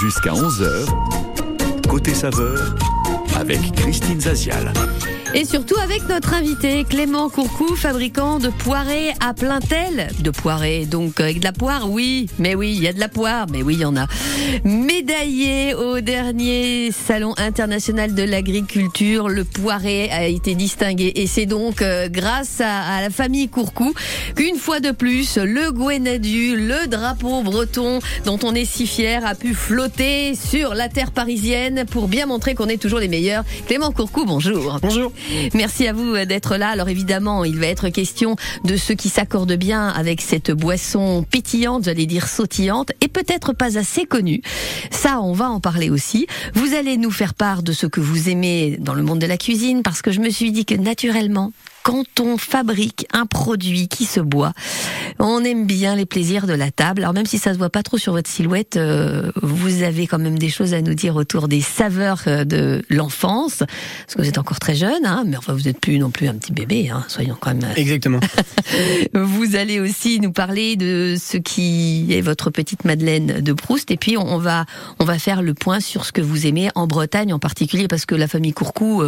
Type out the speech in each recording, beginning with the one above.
Jusqu'à 11h, côté saveur, avec Christine Zazial. Et surtout avec notre invité Clément Courcou, fabricant de poirées à Plaintel. De poirées, donc avec de la poire, oui, mais oui, il y a de la poire, mais oui, il y en a. Médaillé au dernier Salon international de l'agriculture, le poiré a été distingué. Et c'est donc euh, grâce à, la famille Courcou qu'une fois de plus, le Gwenadu, le drapeau breton dont on est si fier, a pu flotter sur la terre parisienne pour bien montrer qu'on est toujours les meilleurs. Clément Courcou, bonjour. Bonjour. Merci à vous d'être là. Alors évidemment, il va être question de ceux qui s'accordent bien avec cette boisson pétillante, j'allais dire sautillante, et peut-être pas assez connue. Ça, on va en parler aussi. Vous allez nous faire part de ce que vous aimez dans le monde de la cuisine, parce que je me suis dit que naturellement, quand on fabrique un produit qui se boit, on aime bien les plaisirs de la table. Alors même si ça se voit pas trop sur votre silhouette, euh, vous avez quand même des choses à nous dire autour des saveurs euh, de l'enfance, parce que vous êtes encore très jeune, hein, mais enfin vous n'êtes plus non plus un petit bébé, hein, soyons quand même. Euh, Exactement. vous allez aussi nous parler de ce qui est votre petite Madeleine de Proust, et puis on va on va faire le point sur ce que vous aimez en Bretagne en particulier, parce que la famille Courcou,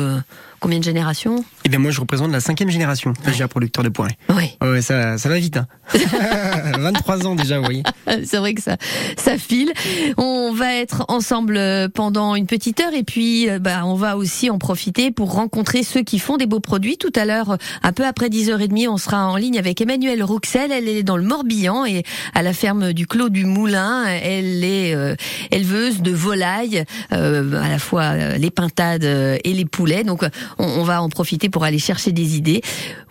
combien de générations? Eh bien moi je représente la cinquième génération, déjà producteur de poirées. Oui. Ouais, ça, ça va vite. Hein. 23 ans déjà, vous voyez. C'est vrai que ça, ça file. On va être ensemble euh, pendant une petite heure et puis euh, bah, on va aussi en profiter pour rencontrer ceux qui font des beaux produits. Tout à l'heure, un peu après 10h30, on sera en ligne avec Emmanuelle Rouxel. Elle est dans le Morbihan et à la ferme du Clos du Moulin. Elle est euh, éleveuse de volailles, à la fois les pintades et les poulets. Donc on, on va en profiter pour aller chercher des idées.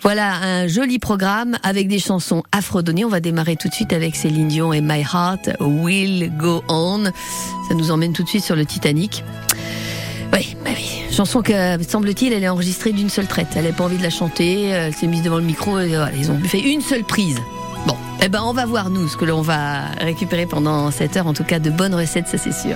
Voilà un joli programme avec des chansons afrodonnées. On va démarrer tout de suite avec Céline Dion et My Heart Will Go On. Ça nous emmène tout de suite sur le Titanic. Oui, bah oui. Chanson que, semble-t-il, elle est enregistrée d'une seule traite. Elle n'a pas envie de la chanter, elle s'est mise devant le micro et voilà, ils ont fait une seule prise. Bon, eh ben on va voir nous ce que l'on va récupérer pendant cette heure. En tout cas, de bonnes recettes, ça c'est sûr.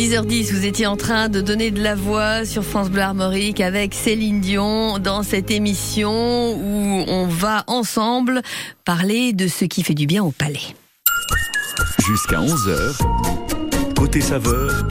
10h10, vous étiez en train de donner de la voix sur France Bleu Armorique avec Céline Dion dans cette émission où on va ensemble parler de ce qui fait du bien au palais. Jusqu'à 11h, côté saveur,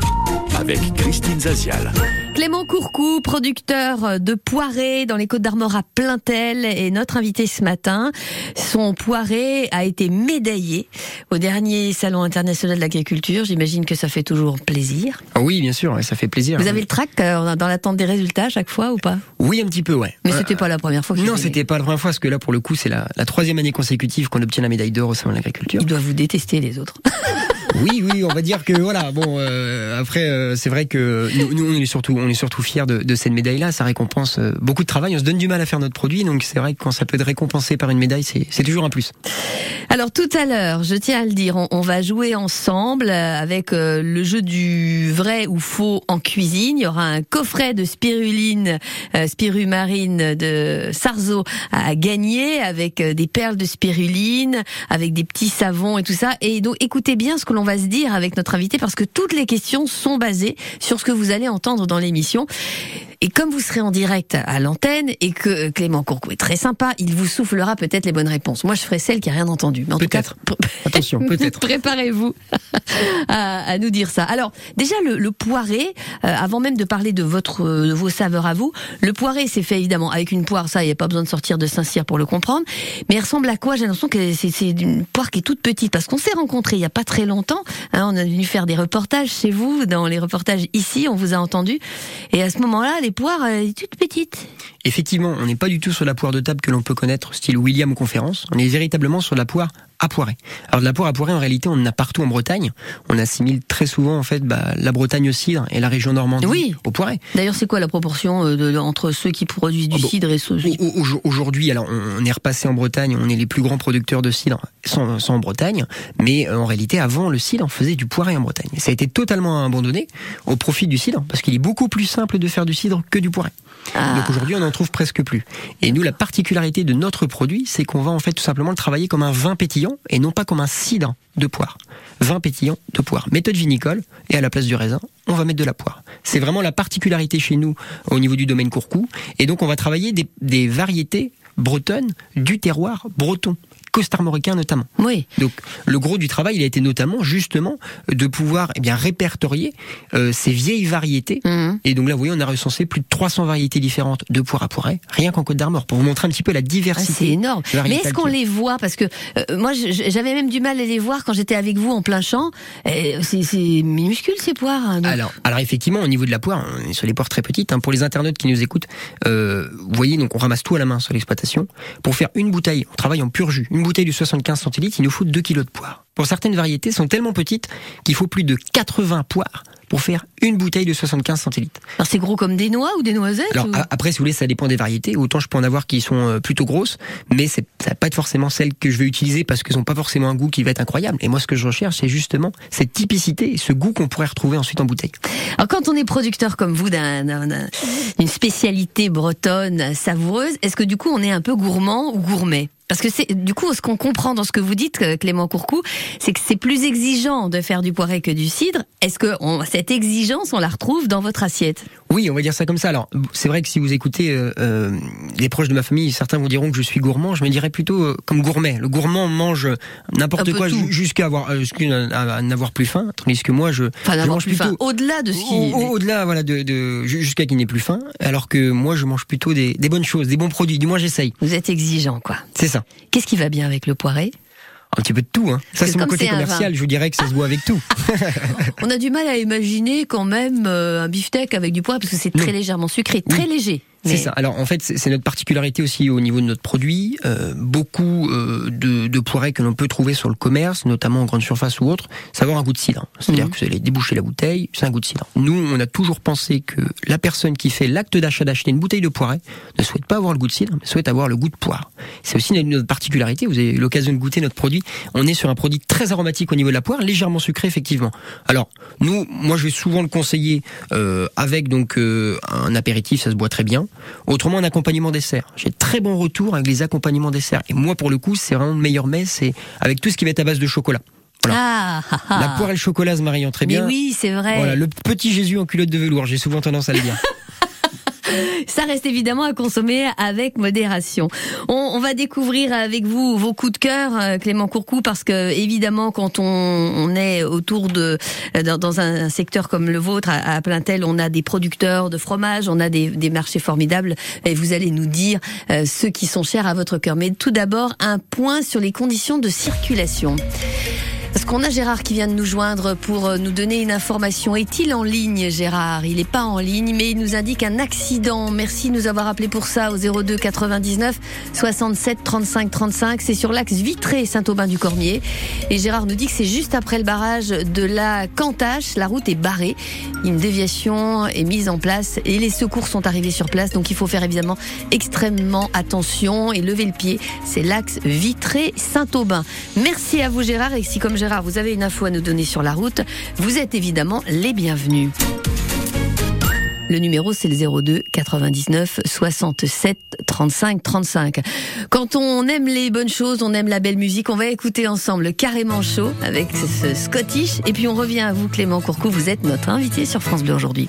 avec Christine Zazial. Clément Courcou, producteur de poirées dans les Côtes d'Armor à Plaintel, est notre invité ce matin. Son poiré a été médaillé au dernier Salon international de l'agriculture. J'imagine que ça fait toujours plaisir. Ah oui, bien sûr, ça fait plaisir. Vous avez le trac euh, dans l'attente des résultats à chaque fois ou pas? Oui, un petit peu, ouais. Mais Euh, c'était pas la première fois que Non, c'était- c'était pas la première fois, parce que là, pour le coup, c'est la, la troisième année consécutive qu'on obtient la médaille d'or au Salon de l'agriculture. Ils doivent vous détester les autres. Oui, oui, on va dire que voilà. Bon, euh, après, euh, c'est vrai que nous, nous, on est surtout, on est surtout fiers de, de cette médaille-là. Ça récompense euh, beaucoup de travail. On se donne du mal à faire notre produit, donc c'est vrai que quand ça peut être récompensé par une médaille, c'est toujours un plus. Alors tout à l'heure, je tiens à le dire, on, on va jouer ensemble euh, avec euh, le jeu du vrai ou faux en cuisine. Il y aura un coffret de spiruline, spirumarine de Sarzo à gagner avec des perles de spiruline, avec des petits savons et tout ça. Et donc écoutez bien ce que l'on va se dire avec notre invité parce que toutes les questions sont basées sur ce que vous allez entendre dans l'émission. Et comme vous serez en direct à l'antenne et que Clément Courcou est très sympa, il vous soufflera peut-être les bonnes réponses. Moi, je ferai celle qui a rien entendu. Mais en tout cas. Attention, peut-être. Préparez-vous à, à nous dire ça. Alors, déjà le, le poiré, euh, avant même de parler de votre euh, de vos saveurs à vous, le poiré c'est fait évidemment avec une poire. Ça, il n'y a pas besoin de sortir de Saint-Cyr pour le comprendre. Mais il ressemble à quoi? J'ai l'impression que c'est une poire qui est toute petite parce qu'on s'est rencontrés il y a pas très longtemps. hein, on a venu faire des reportages chez vous, dans les reportages ici, on vous a entendu. Et à ce moment-là, les poires, euh, elles étaient toutes petites. Effectivement, on n'est pas du tout sur la poire de table que l'on peut connaître, style William conférence. On est véritablement sur la poire à poirer. Alors de la poire à poirer, en réalité, on en a partout en Bretagne. On assimile très souvent en fait bah, la Bretagne au cidre et la région Normandie Oui. au poiré. D'ailleurs, c'est quoi la proportion euh, de, de- entre ceux qui produisent du Oh, bon. cidre et ceux qui Au- au- Aujourd'hui, alors on est repassé en Bretagne, on est les plus grands producteurs de cidre sont, sont en Bretagne, mais euh, en réalité avant le cidre, on faisait du poiré en Bretagne. Ça a été totalement abandonné au profit du cidre parce qu'il est beaucoup plus simple de faire du cidre que du poiré. Ah. Donc aujourd'hui, on n'en trouve presque plus. Et nous, la particularité de notre produit, c'est qu'on va en fait tout simplement le travailler comme un vin pétillant et non pas comme un cidre de poire. Vin pétillant de poire. Méthode vinicole et à la place du raisin, on va mettre de la poire. C'est vraiment la particularité chez nous au niveau du domaine Courcou. Et donc on va travailler des, des variétés bretonnes du terroir breton, costarmoricain notamment. Oui. Donc le gros du travail, il a été notamment justement de pouvoir eh bien répertorier euh, ces vieilles variétés. Mhm. Et donc là, vous voyez, on a recensé plus de 300 variétés différentes de poire à poirée, rien qu'en Côte d'Armor, pour vous montrer un petit peu la Ah, diversité. c'est énorme. Mais est-ce qu'on les voit? Parce que euh, moi, j'avais même du mal à les voir quand j'étais avec vous en plein champ. Et C'est minuscule ces poires. hein, alors, alors effectivement, au niveau de la poire, on est sur les poires très petites. hein. Pour les internautes qui nous écoutent, euh, vous voyez, donc on ramasse tout à la main sur l'exploitation. Pour faire une bouteille, on travaille en pur jus. Une bouteille de 75 centilitres, il nous faut 2 kilos de poire. Pour certaines variétés, sont tellement petites qu'il faut plus de 80 poires pour faire une bouteille de 75 centilitres. Alors c'est gros comme des noix ou des noisettes Alors ou- après, si vous voulez, ça dépend des variétés. Autant je peux en avoir qui sont euh, plutôt grosses, mais c'est, ça va pas être forcément celles que je vais utiliser parce qu'elles n'ont pas forcément un goût qui va être incroyable. Et moi, ce que je recherche, c'est justement cette typicité et ce goût qu'on pourrait retrouver ensuite en bouteille. Alors quand on est producteur comme vous d'un- d'un- d'un- d'une spécialité bretonne savoureuse, est-ce que du coup on est un peu gourmand ou gourmet? Parce que c'est du coup ce qu'on comprend dans ce que vous dites euh, Clément Courcou, c'est que c'est plus exigeant de faire du poiré que du cidre. Est-ce que on- cette exigence on la retrouve dans votre assiette? Oui, on va dire ça comme ça. Alors, c'est vrai que si vous écoutez euh, euh, les proches de ma famille, certains vous diront que je suis gourmand. Je me dirais plutôt euh, comme gourmet. Le gourmand mange n'importe quoi jusqu'à avoir euh, à n'avoir plus faim, tandis que moi, je, Enfin je mange plus plutôt Au-delà de ce qui Au- au- Au-delà, voilà, de, de ju- jusqu'à qu'il n'ait plus faim, alors que moi, je mange plutôt des, des bonnes choses, des bons produits. Du moins, j'essaye. vous êtes exigeant quoi. C'est ça. Qu'est-ce qui va bien avec le poiré Un petit peu de tout. Hein. Ça, c'est mon côté commercial. Je vous dirais que ça se voit avec tout. On a du mal à imaginer quand même euh, un beefsteak avec du poiré parce que c'est très légèrement sucré, très léger. C'est ça. Alors en fait, c'est notre particularité aussi au niveau de notre produit. Euh, beaucoup euh, de, de poirées que l'on peut trouver sur le commerce, notamment en grande surface ou autre, ça va avoir un goût de cidre. C'est-à-dire Mhm. que vous allez déboucher la bouteille, c'est un goût de cidre. Nous, on a toujours pensé que la personne qui fait l'acte d'achat d'acheter une bouteille de poirée ne souhaite pas avoir le goût de cidre, mais souhaite avoir le goût de poire. C'est aussi notre- notre particularité. Vous avez eu l'occasion de goûter notre produit. On est sur un produit très aromatique au niveau de la poire, légèrement sucré effectivement. Alors nous, moi, je vais souvent le conseiller euh, avec donc euh, un apéritif, ça se boit très bien. Autrement, un accompagnement dessert. J'ai très bons retours avec les accompagnements dessert. Et moi, pour le coup, c'est vraiment le meilleur mets, c'est avec tout ce qui va être à base de chocolat. Ah, ah, ah. La poire et le chocolat se marient très Mais bien. oui, c'est vrai. Voilà, le petit Jésus en culotte de velours, j'ai souvent tendance à le dire. Ça reste évidemment à consommer avec modération. On, on va découvrir avec vous vos coups de cœur, euh, Clément Courcou, parce que évidemment, quand on, on est autour de euh, dans, un secteur comme le vôtre, à, à Plaintel, on a des producteurs de fromage, on a des, des marchés formidables, et vous allez nous dire euh, ceux qui sont chers à votre cœur. Mais tout d'abord, un point sur les conditions de circulation. Parce qu'on a Gérard qui vient de nous joindre pour euh, nous donner une information. Est-il en ligne, Gérard? Il n'est pas en ligne, mais il nous indique un accident. Merci de nous avoir appelé pour ça au 02 99 67 35 35. C'est sur l'axe Vitré-Saint-Aubin-du-Cormier. Et Gérard nous dit que c'est juste après le barrage de la Cantache. La route est barrée. Une déviation est mise en place et les secours sont arrivés sur place. Donc il faut faire évidemment extrêmement attention et lever le pied. C'est l'axe Vitré-Saint-Aubin. Merci à vous, Gérard. Gérard, vous avez une info à nous donner sur la route, vous êtes évidemment les bienvenus. Le numéro, c'est le 02 99 67 35 35. Quand on aime les bonnes choses, on aime la belle musique, on va écouter ensemble Carrément Chaud avec ce Scottish. Et puis on revient à vous, Clément Courcou. Vous êtes notre invité sur France Bleu aujourd'hui.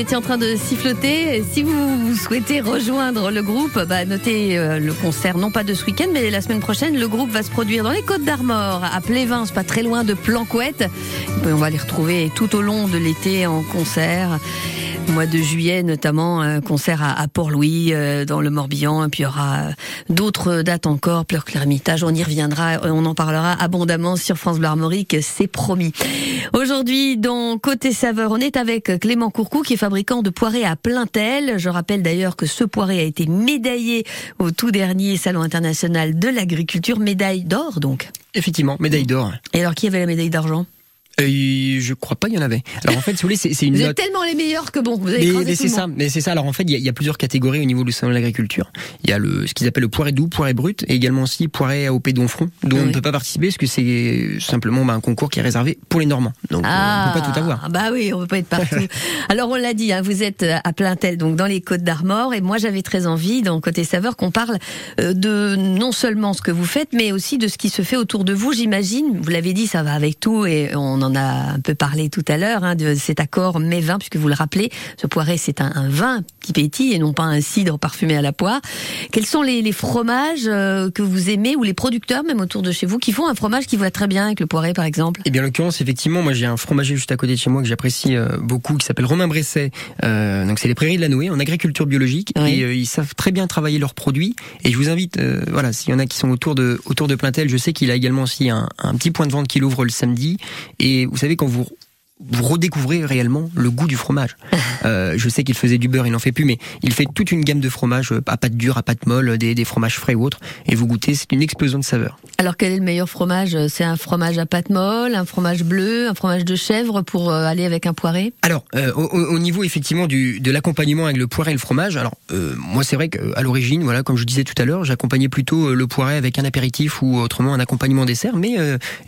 Étiez en train de siffloter. Si vous souhaitez rejoindre le groupe, bah, notez euh, le concert, non pas de ce week-end, mais la semaine prochaine. Le groupe va se produire dans les Côtes d'Armor, à Plévin, pas très loin de Planquette. On va les retrouver tout au long de l'été en concert. Mois de juillet, notamment, un concert à, à Port-Louis, euh, dans le Morbihan. Et puis il y aura euh, d'autres dates encore, Pleur Hermitage. On y reviendra, euh, on en parlera abondamment sur France Bleu Armorique, c'est promis. Aujourd'hui, dans Côté Saveur, on est avec Clément Courcou, qui est fabricant de poirées à Plaintel. Je rappelle d'ailleurs que ce poiré a été médaillé au tout dernier Salon international de l'agriculture, médaille d'or donc. Effectivement, médaille d'or. Et alors qui avait la médaille d'argent? Euh, je crois pas il y en avait. Alors en fait, si vous voulez, c'est une Vous note. êtes tellement les meilleurs que bon, vous avez Mais, c'est ça, mais c'est ça. Alors en fait, il y, a- il y a plusieurs catégories au niveau du salon de l'agriculture. Il y a le ce qu'ils appellent le poiré doux, poiré brut, et également aussi poiré AOP donfront, dont on ne peut pas participer parce que c'est simplement bah, un concours qui est réservé pour les Normands. Donc euh, on peut pas tout avoir. Bah oui, on peut pas être partout. Alors on l'a dit, hein, vous êtes à Plaintel, donc dans les Côtes d'Armor, et moi j'avais très envie, dans côté saveur, qu'on parle euh, de non seulement ce que vous faites, mais aussi de ce qui se fait autour de vous. J'imagine, vous l'avez dit, ça va avec tout, et on en a un peu parlé tout à l'heure hein, de cet accord mets vin, puisque vous le rappelez, ce poiré c'est un, un vin qui pétille et non pas un cidre parfumé à la poire. Quels sont les, les fromages euh, que vous aimez ou les producteurs même autour de chez vous qui font un fromage qui va très bien avec le poiré par exemple? Et bien en l'occurrence, effectivement, moi j'ai un fromager juste à côté de chez moi que j'apprécie euh, beaucoup, qui s'appelle Romain Bresset. Euh, donc c'est les Prairies de la Noé en agriculture biologique Oui. et ils savent très bien travailler leurs produits. Et je vous invite, voilà, s'il y en a qui sont autour de autour de Plaintel, je sais qu'il a également aussi un, un petit point de vente qui ouvre le samedi. Et vous savez quand vous vous redécouvrez réellement le goût du fromage. Euh, je sais qu'il faisait du beurre, il n'en fait plus, mais il fait toute une gamme de fromages euh, à pâte dure, à pâte molle, des, des fromages frais ou autres, et vous goûtez, c'est une explosion de saveurs. Alors quel est le meilleur fromage? C'est un fromage à pâte molle, un fromage bleu, un fromage de chèvre pour euh, aller avec un poiré? Alors, euh, au, au- au niveau effectivement du, de l'accompagnement avec le poiré et le fromage, alors euh, moi c'est vrai qu'à l'origine, voilà, comme je disais tout à l'heure, j'accompagnais plutôt le poiré avec un apéritif ou autrement un accompagnement dessert, mais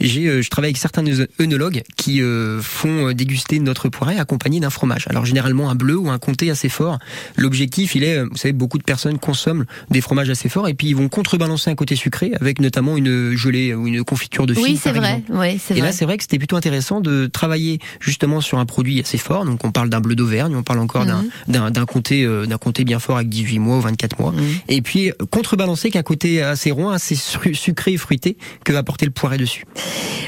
j'ai, je travaille avec certains œno- œnologues qui font euh, déguster notre poiré accompagné d'un fromage. Alors généralement un bleu ou un comté assez fort. L'objectif, il est, euh, vous savez, beaucoup de personnes consomment des fromages assez forts et puis ils vont contrebalancer un côté sucré avec notamment une gelée ou une confiture de figue. Oui, c'est vrai. Oui, c'est Et vrai. là, c'est vrai que c'était plutôt intéressant de travailler justement sur un produit assez fort. Donc, on parle d'un bleu d'Auvergne, on parle encore d'un- Mhm. d'un d'un comté, euh, d'un comté bien fort avec 18 mois ou 24 mois. Mhm. Et puis, contrebalancer qu'un côté assez rond, assez su- sucré et fruité que va apporter le poiré dessus.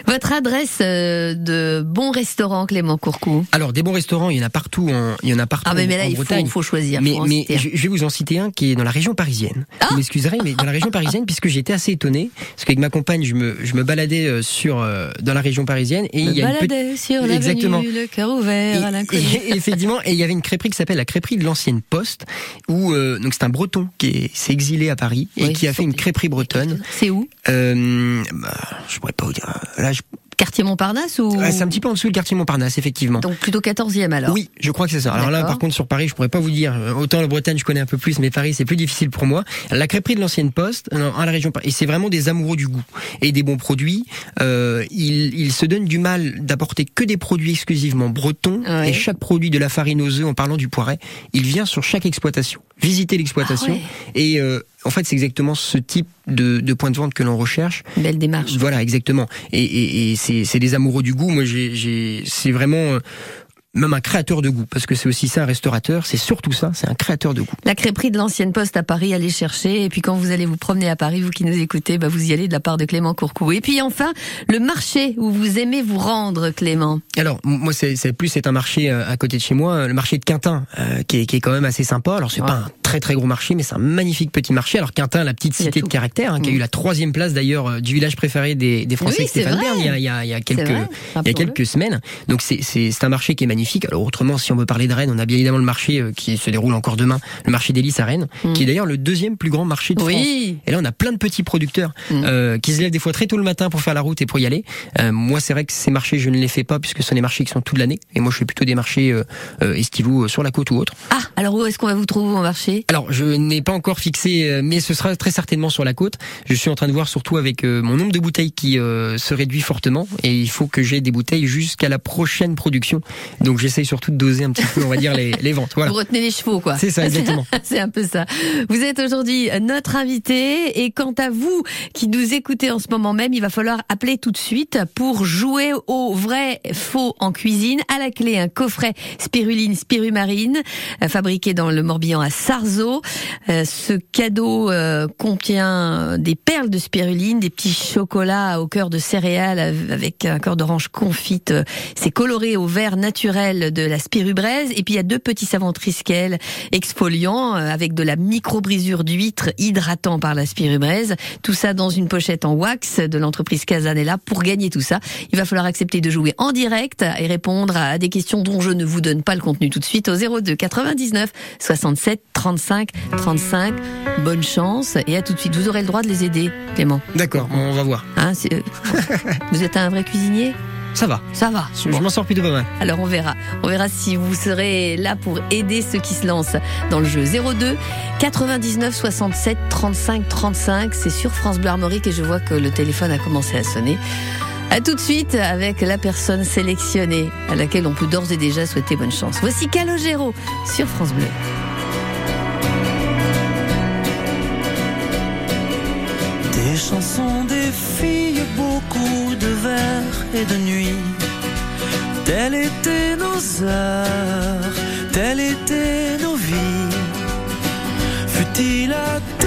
Votre adresse de bon restaurant Clément Courcou Alors, des bons restaurants, il y en a partout, en, il y en a partout Ah mais, mais en là il Bretagne. faut, faut choisir. Mais, faut je, je vais vous en citer un qui est dans la région parisienne. Ah vous m'excuserez, mais dans la région parisienne, puisque été assez étonné, parce qu'avec ma compagne, je me, je me baladais euh, sur euh, dans la région parisienne et Me il y a une petite balader sur Exactement. le cœur ouvert à Et- l'inconnu. et- et effectivement, et il y avait une crêperie qui s'appelle la crêperie de l'ancienne Poste, où euh, donc c'est un Breton qui est- s'est exilé à Paris et Oui, qui a fait une crêperie bretonne. C'est où? Euh, bah, je pourrais pas vous dire. Là, je- Quartier Montparnasse ou? Ah, c'est un petit peu en dessous du quartier Montparnasse, effectivement. donc plutôt 14e alors Oui, je crois que c'est ça. Alors là, par contre, sur Paris, je pourrais pas vous dire. Euh, Autant la Bretagne, je connais un peu plus, mais Paris, c'est plus difficile pour moi. La crêperie de l'ancienne Poste, euh, à la région Paris, et c'est vraiment des amoureux du goût et des bons produits. Euh, ils, ils se donnent du mal d'apporter que des produits exclusivement bretons. Ouais. Et chaque produit, de la farine aux œufs, en parlant du poiret, il vient sur chaque exploitation. Visiter l'exploitation. Ah ouais. Et euh, en fait, c'est exactement ce type de, de point de vente que l'on recherche. Belle démarche. Voilà, exactement. Et, et, et c'est des amoureux du goût. Moi, j'ai, j'ai, c'est vraiment euh, même un créateur de goût, parce que c'est aussi ça un restaurateur. C'est surtout ça, c'est un créateur de goût. La crêperie de l'ancienne poste à Paris, allez chercher. Et puis quand vous allez vous promener à Paris, vous qui nous écoutez, bah vous y allez de la part de Clément Courcou. Et puis enfin, le marché où vous aimez vous rendre, Clément. Alors, moi, c'est, plus c'est un marché euh, à côté de chez moi, euh, le marché de Quintin, euh, qui, est, qui est quand même assez sympa. Alors, c'est Ouais. pas un très très gros marché, mais c'est un magnifique petit marché. Alors, Quintin, la petite cité de caractère, hein, qui a Mm. eu la troisième place d'ailleurs du village préféré des, des Français, Oui, Stéphane. Bern, il y a, il y quelques, C'est vrai, il y a rappelons-le. quelques semaines. Donc c'est un marché qui est magnifique. Alors autrement, si on veut parler de Rennes, on a bien évidemment le marché euh, qui se déroule encore demain, le marché d'Hélice à Rennes, Mm. qui est d'ailleurs le deuxième plus grand marché de France. Oui. Et là, on a plein de petits producteurs Mm. euh, qui se lèvent des fois très tôt le matin pour faire la route et pour y aller. Euh, moi, c'est vrai que ces marchés, je ne les fais pas puisque ce sont des marchés qui sont toute l'année. Et moi, je fais plutôt des marchés euh, euh, estivaux euh, sur la côte ou autre. Ah, alors où est-ce qu'on va vous trouver au marché? Alors, je n'ai pas encore fixé, mais ce sera très certainement sur la côte. Je suis en train de voir surtout avec euh, mon nombre de bouteilles qui euh, se réduit fortement, et il faut que j'ai des bouteilles jusqu'à la prochaine production. Donc, j'essaye surtout de doser un petit peu, on va dire, les, les ventes. Voilà. Vous retenez les chevaux, quoi. C'est ça, exactement. C'est un peu ça. Vous êtes aujourd'hui notre invité et quant à vous qui nous écoutez en ce moment même, il va falloir appeler tout de suite pour jouer au vrai faux en cuisine. À la clé, un coffret spiruline spirumarine euh, fabriqué dans le Morbihan à Sarzeau. Euh, ce cadeau euh, contient des perles de spiruline, des petits chocolats au cœur de céréales avec un cœur d'orange confite. C'est coloré au vert naturel de la spirubraise et puis il y a deux petits savons Triskel exfoliants euh, avec de la micro-brisure d'huître hydratant par la spirubraise. Tout ça dans une pochette en wax de l'entreprise Casanella. Pour gagner tout ça, il va falloir accepter de jouer en direct et répondre à des questions dont je ne vous donne pas le contenu tout de suite au 02 99 67 35 35. Bonne chance et à tout de suite. Vous aurez le droit de les aider, Clément. D'accord, on va voir. Hein, euh, vous êtes un vrai cuisinier? Ça va. Ça va. Je m'en sors plutôt pas mal. Alors on verra. On verra si vous serez là pour aider ceux qui se lancent dans le jeu. 02 99 67 35 35. C'est sur France Bleu Armorique et je vois que le téléphone a commencé à sonner. À tout de suite avec la personne sélectionnée à laquelle on peut d'ores et déjà souhaiter bonne chance. Voici Calogero sur France Bleu. De nuits. Telles étaient nos heures, telles étaient nos vies. Fut-il adolescent,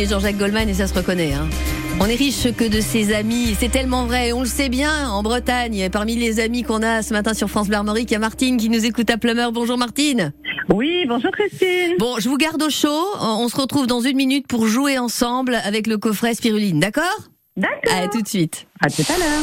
signées Jean-Jacques Goldman et ça se reconnaît. Hein. On est riche que de ses amis, c'est tellement vrai, on le sait bien en Bretagne. Parmi les amis qu'on a ce matin sur France Bleu il y a Martine qui nous écoute à Plumeur. Bonjour Martine. Oui, bonjour Christine. Bon, je vous garde au chaud. On se retrouve dans une minute pour jouer ensemble avec le coffret Spiruline, d'accord? D'accord. Allez, tout de suite. À tout à l'heure.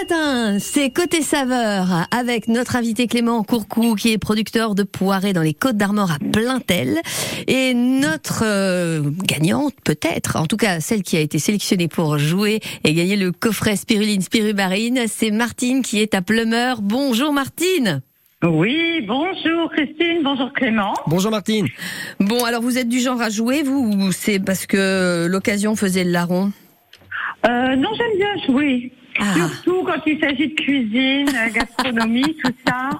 matin, c'est Côté Saveur avec notre invité Clément Courcou qui est producteur de poirées dans les Côtes d'Armor à Plaintel et notre euh, gagnante peut-être, en tout cas celle qui a été sélectionnée pour jouer et gagner le coffret Spiruline Spirubarine, c'est Martine qui est à Plumeur. Bonjour Martine. Oui, bonjour Christine, bonjour Clément. Bonjour Martine. Bon, alors vous êtes du genre à jouer vous ou c'est parce que l'occasion faisait le larron? Euh, non, j'aime bien jouer. Ah. Surtout quand il s'agit de cuisine, euh, gastronomie, tout ça,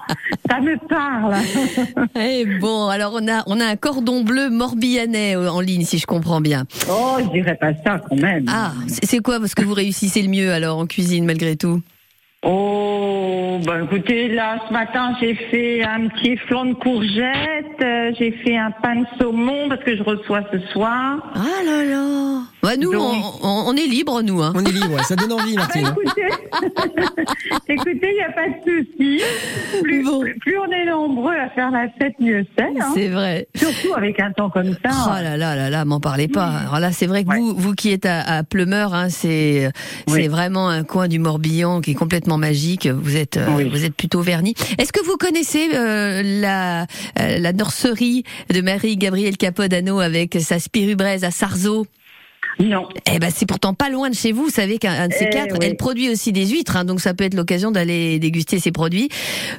ça me parle. Eh bon, alors on a on a un cordon bleu morbihanais euh, en ligne si je comprends bien. Oh, je dirais pas ça quand même. Ah, c'est quoi parce que vous réussissez le mieux alors en cuisine malgré tout? Oh, ben écoutez, là, ce matin, j'ai fait un petit flan de courgettes, euh, j'ai fait un pain de saumon parce que je reçois ce soir. Ah là là Bah nous, Donc- on, on- on est libre nous. Hein. On est libre, ouais, ça donne envie Martine. hein. écoutez, écoutez, il n'y a pas de souci. Plus, Bon. plus on est nombreux à faire la fête, mieux c'est. hein. C'est vrai. Surtout avec un temps comme ça. Oh là là là là, m'en parlez pas. Alors là, c'est vrai que Ouais. vous, vous qui êtes à, à Plumeur, hein, c'est c'est Oui. vraiment un coin du Morbihan qui est complètement magique. Vous êtes euh, Oui. vous êtes plutôt verni. Est-ce que vous connaissez euh, la euh, la nurserie de Marie Gabrielle Capodano avec sa spirubraise à Sarzeau? Non. Eh ben, c'est pourtant pas loin de chez vous. Vous savez qu'un un de ces Eh quatre, oui. elle produit aussi des huîtres, hein, donc ça peut être l'occasion d'aller déguster ses produits.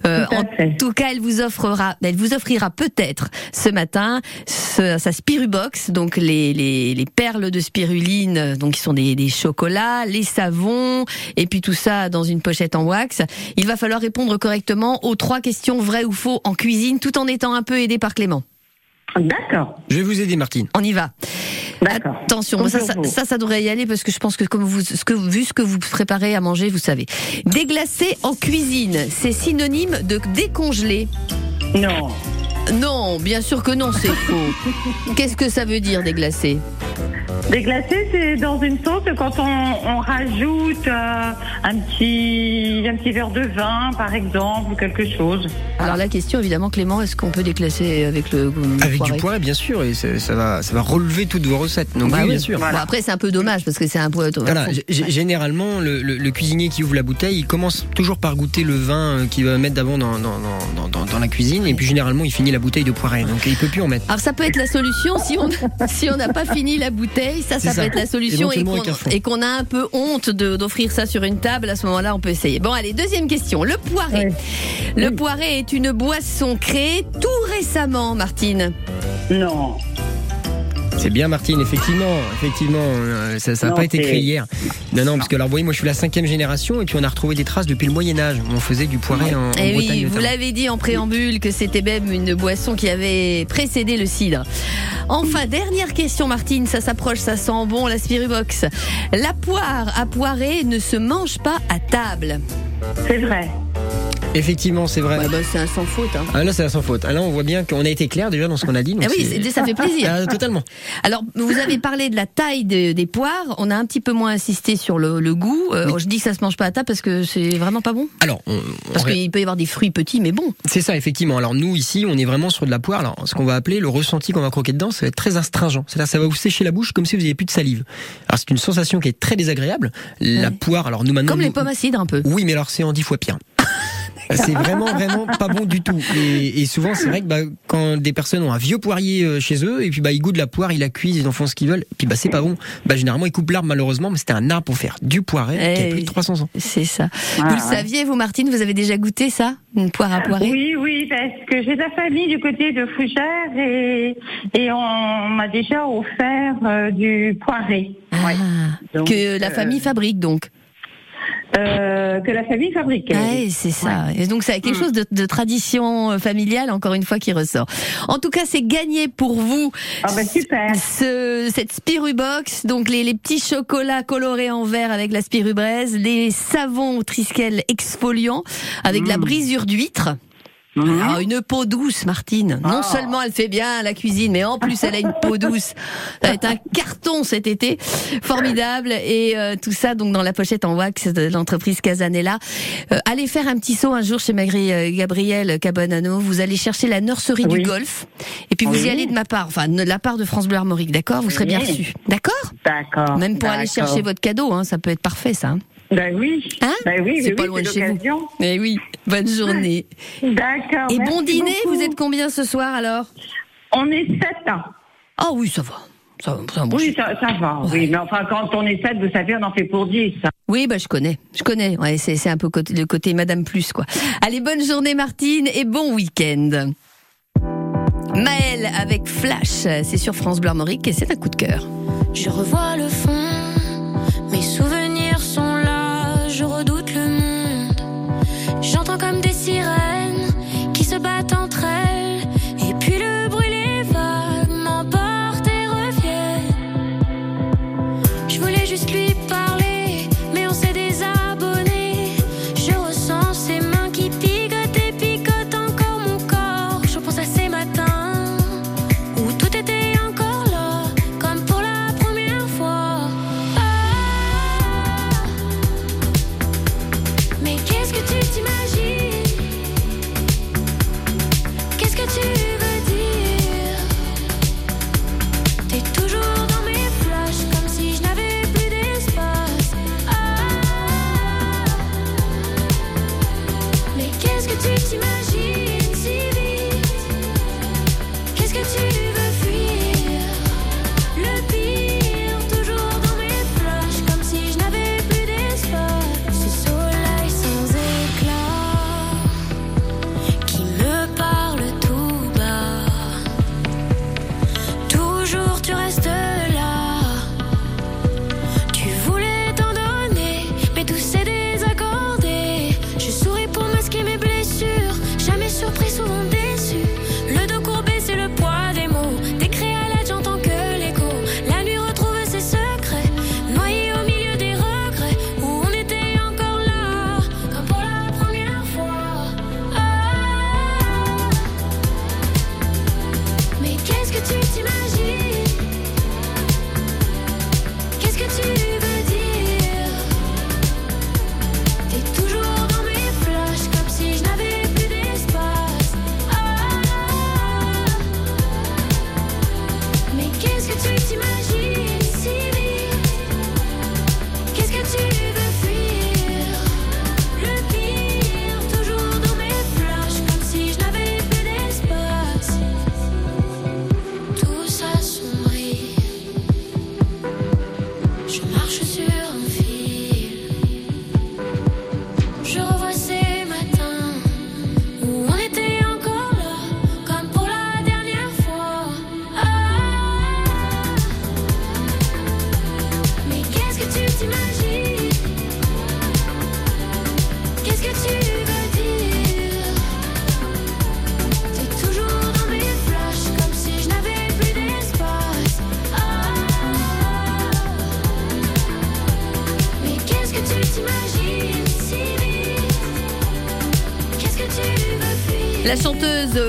Euh, Tout en fait. tout cas, elle vous offrira, elle vous offrira peut-être ce matin ce- sa Spirubox, donc les, les, les perles de spiruline, donc qui sont des, des chocolats, les savons, et puis tout ça dans une pochette en wax. Il va falloir répondre correctement aux trois questions vraies ou faux en cuisine, tout en étant un peu aidé par Clément. D'accord. Je vais vous aider Martine. On y va. D'accord. Attention, ça, ça, vous. ça, ça devrait y aller parce que je pense que comme vous, ce que, vu ce que vous préparez à manger, vous savez. Déglacer en cuisine, c'est synonyme de décongeler. Non. Non, bien sûr que non, c'est faux. Qu'est-ce que ça veut dire déglacer Déglacé, c'est dans une sauce quand on, on rajoute euh, un petit un petit verre de vin, par exemple, ou quelque chose. Alors la question, évidemment, Clément, est-ce qu'on peut déglacer avec le, le Avec poiré du poiré bien sûr et ça, ça va ça va relever toutes vos recettes. Donc Bah oui, bien sûr. Bon, après, c'est un peu dommage parce que c'est un poids. Voilà, g- généralement, le, le- le cuisinier qui ouvre la bouteille, il commence toujours par goûter le vin euh, qu'il va mettre d'avant dans, dans, dans, dans, dans la cuisine, et puis généralement, il finit la bouteille de poiré, donc il peut plus en mettre. Alors ça peut être la solution si on si on n'a pas fini la bouteille, ça ça, C'est peut ça. être la solution et qu'on a un peu honte de- d'offrir ça sur une table. À ce moment-là, on peut essayer. Bon, allez, deuxième question. Le poiré. Le poiré est une boisson créée tout récemment, Martine. Non. C'est bien, Martine, effectivement, effectivement, euh, ça n'a pas été créé hier. Non, non, parce que alors, vous voyez, moi, je suis la cinquième génération, et puis on a retrouvé des traces depuis le Moyen Âge. où On faisait du poiré en, en Eh Bretagne. oui, vous l'avez dit en préambule que c'était même une boisson qui avait précédé le cidre. Enfin, dernière question, Martine, ça s'approche, ça sent bon, la Spirubox. La poire à poirer ne se mange pas à table. C'est vrai. Effectivement, c'est vrai. Ouais, bah, c'est un sans faute. Hein. Ah là, c'est sans faute. Ah là, on voit bien qu'on a été clair déjà dans ce qu'on a dit. donc Ah oui, ça fait plaisir. Ah, totalement. Alors, vous avez parlé de la taille de- des poires. On a un petit peu moins insisté sur le, le goût. Euh, Je dis que ça se mange pas à table parce que c'est vraiment pas bon. Alors, on- Parce qu'il peut y avoir des fruits petits, mais bon. c'est ça, effectivement. Alors nous, ici, on est vraiment sur de la poire. Alors, ce qu'on va appeler le ressenti qu'on va croquer dedans, ça va être très astringent. C'est-à-dire, ça va vous sécher la bouche comme si vous n'aviez plus de salive. Alors, c'est une sensation qui est très désagréable. La Ouais. poire, alors nous maintenant. Comme les pommes à cidre un peu. Oui, mais alors c'est en dix fois pire. C'est vraiment vraiment pas bon du tout. Et, et souvent c'est vrai que bah, quand des personnes ont un vieux poirier euh, chez eux et puis bah ils goûtent la poire, ils la cuisent, ils en font ce qu'ils veulent. Et puis bah c'est pas bon. Bah généralement ils coupent l'arbre malheureusement, mais c'était un arbre pour faire du poiré Eh qui a plus oui. de 300 ans. C'est ça. Ah, vous le saviez, vous, Martine Vous avez déjà goûté ça Une poire à poirer Oui, oui, parce que j'ai de la famille du côté de Fougères et, et on m'a déjà offert euh, du poiré. Ah, Ouais. Donc, Que la euh, famille fabrique donc. Euh, que la famille fabriquait. Ouais, c'est ça. Et donc ça a quelque chose de, de tradition euh, familiale, encore une fois, qui ressort. En tout cas, c'est gagné pour vous. Ah ben super. Ce, cette Spirubox, donc les, les petits chocolats colorés en vert avec la Spirubraise, les savons Triskel exfoliants avec la brisure d'huître. Alors, une peau douce, Martine. Non Ah. seulement elle fait bien la cuisine, mais en plus elle a une peau douce. Ça va être un carton cet été, formidable. Et euh, tout ça donc dans la pochette en wax de l'entreprise Casanella. Euh, allez faire un petit saut un jour chez Magri euh, Gabriel Cabonano. Vous allez chercher la nurserie du golf, et puis vous y allez de ma part, enfin de la part de France Bleu Armorique, d'accord? Vous serez bien Oui. reçu, d'accord? D'accord. Même pour aller chercher votre cadeau, hein, ça peut être parfait ça. Ben oui. Hein? Ben oui, C'est oui, pas oui, loin de chez vous. l'occasion. Eh oui, bonne journée. D'accord. Et bon dîner, beaucoup. vous êtes combien ce soir alors? On est sept ans. Ah oui, ça va. Ça, ça va, bon, Oui, ça, ça va. Oui, mais enfin, quand on est sept, vous savez, on en fait pour dix. Oui, bah je connais, je connais. Ouais, c'est c'est un peu côté, le côté Madame Plus quoi. Allez, bonne journée Martine et bon week-end. Maëlle avec Flash, c'est sur France Bleu Armorique et c'est un coup de cœur. Je revois le fond,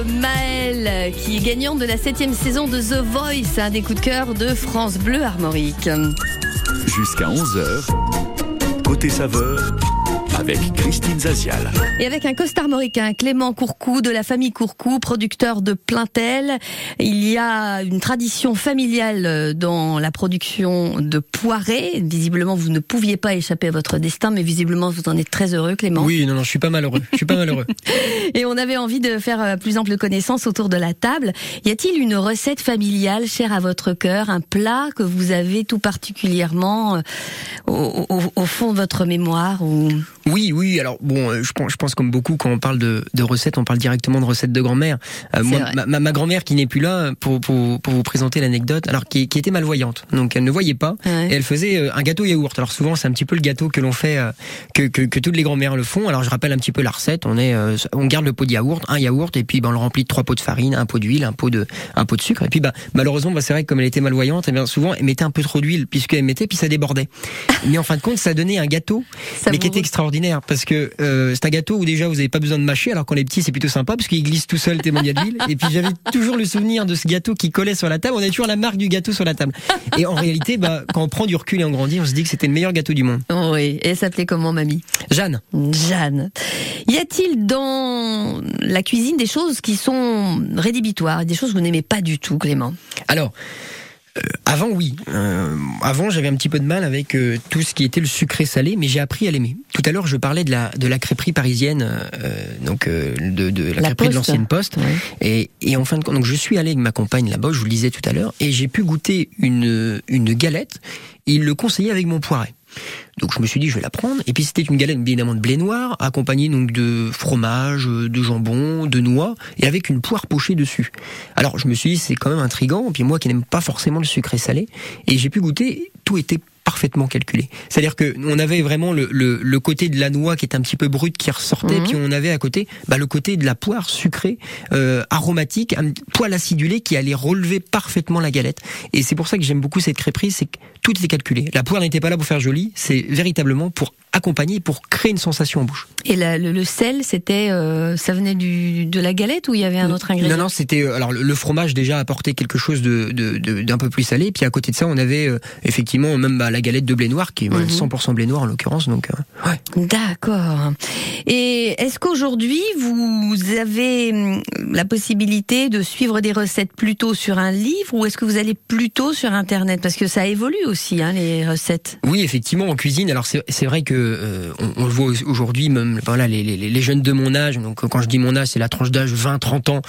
Maëlle qui est gagnante de la septième saison de The Voice, un des coups de cœur de France Bleu Armorique. Jusqu'à 11h, côté saveur, avec Christine Zazial. Et avec un costard mauricain, Clément Courcou, de la famille Courcou, producteur de Plaintel, il y a une tradition familiale euh, dans la production de poirées. Visiblement, vous ne pouviez pas échapper à votre destin, mais visiblement, vous en êtes très heureux, Clément. Oui, non, non, je suis pas malheureux. Je suis pas malheureux. Et on avait envie de faire euh, plus ample connaissance autour de la table. Y a-t-il une recette familiale chère à votre cœur, un plat que vous avez tout particulièrement euh, au, au- au fond de votre mémoire ou... Oui, oui. Alors bon, euh, je pense, je pense comme beaucoup quand on parle de, de recettes, on parle directement de recettes de grand-mère. Euh, moi, ma, ma- ma grand-mère qui n'est plus là pour, pour, pour vous présenter l'anecdote, alors qui, qui était malvoyante, donc elle ne voyait pas. Ouais. Et elle faisait euh, un gâteau yaourt. Alors souvent, c'est un petit peu le gâteau que l'on fait, euh, que, que, que toutes les grand-mères le font. Alors je rappelle un petit peu la recette. On est, euh, on garde le pot de yaourt, un yaourt, et puis ben, on le remplit de trois pots de farine, un pot d'huile, un pot de, un pot de sucre. Et puis ben, malheureusement, ben, c'est vrai que comme elle était malvoyante, et bien souvent elle mettait un peu trop d'huile puisqu'elle mettait, puis ça débordait. Mais en fin de compte, ça donnait un gâteau, mais qui était extraordinaire parce que euh, c'est un gâteau où déjà vous n'avez pas besoin de mâcher, alors qu'on est petit, c'est plutôt sympa parce qu'il glisse tout seul a d'huile. Et puis j'avais toujours le souvenir de ce gâteau qui collait sur la table. On a toujours la marque du gâteau sur la table. Et en réalité, bah, quand on prend du recul et on grandit, on se dit que c'était le meilleur gâteau du monde. Oui, et elle s'appelait comment, mamie? Jeanne. Jeanne. Y a-t-il dans la cuisine des choses qui sont rédhibitoires, des choses que vous n'aimez pas du tout, Clément? Alors, Avant, oui. Euh, avant, j'avais un petit peu de mal avec euh, tout ce qui était le sucré salé, mais j'ai appris à l'aimer. Tout à l'heure, je parlais de la de la crêperie parisienne, euh, donc euh, de, de la, La crêperie de l'ancienne Poste. Ouais. Et, et en fin de compte, donc je suis allé avec ma compagne là-bas, je vous le disais tout à l'heure, et j'ai pu goûter une une galette. Et il le conseillait avec mon poiret. Donc je me suis dit je vais la prendre. Et puis c'était une galette bien évidemment de blé noir, accompagnée donc de fromage, euh, de jambon, de noix, et avec une poire pochée dessus. Alors je me suis dit c'est quand même intrigant. Et puis moi qui n'aime pas forcément le sucré salé, et j'ai pu goûter, tout était parfaitement calculé. C'est-à-dire que on avait vraiment le, le, le côté de la noix qui est un petit peu brute qui ressortait, Mhm. puis on avait à côté bah, le côté de la poire sucrée, euh, aromatique, un poil acidulé qui allait relever parfaitement la galette. Et c'est pour ça que j'aime beaucoup cette crêperie, c'est que tout était calculé. La poire n'était pas là pour faire joli, c'est véritablement pour accompagner, pour créer une sensation en bouche. Et la- le, le sel, c'était, euh, ça venait du, de la galette ou il y avait un autre ingrédient Non, non, c'était euh, alors le, fromage déjà apportait quelque chose de de- de- d'un peu plus salé. Puis à côté de ça, on avait euh, effectivement même bah, la galette de blé noir qui est voilà, Mhm. 100% blé noir en l'occurrence. Donc euh, ouais. D'accord. Et est-ce qu'aujourd'hui vous avez hum, la possibilité de suivre des recettes plutôt sur un livre ou est-ce que vous allez plutôt sur Internet? Parce que ça évolue aussi, hein, les recettes. Oui, effectivement, en cuisine. Alors c'est c'est vrai que euh, on, on le voit aujourd'hui, même voilà, les, les, les jeunes de mon âge. Donc quand je dis mon âge, c'est la tranche d'âge 20-30 ans.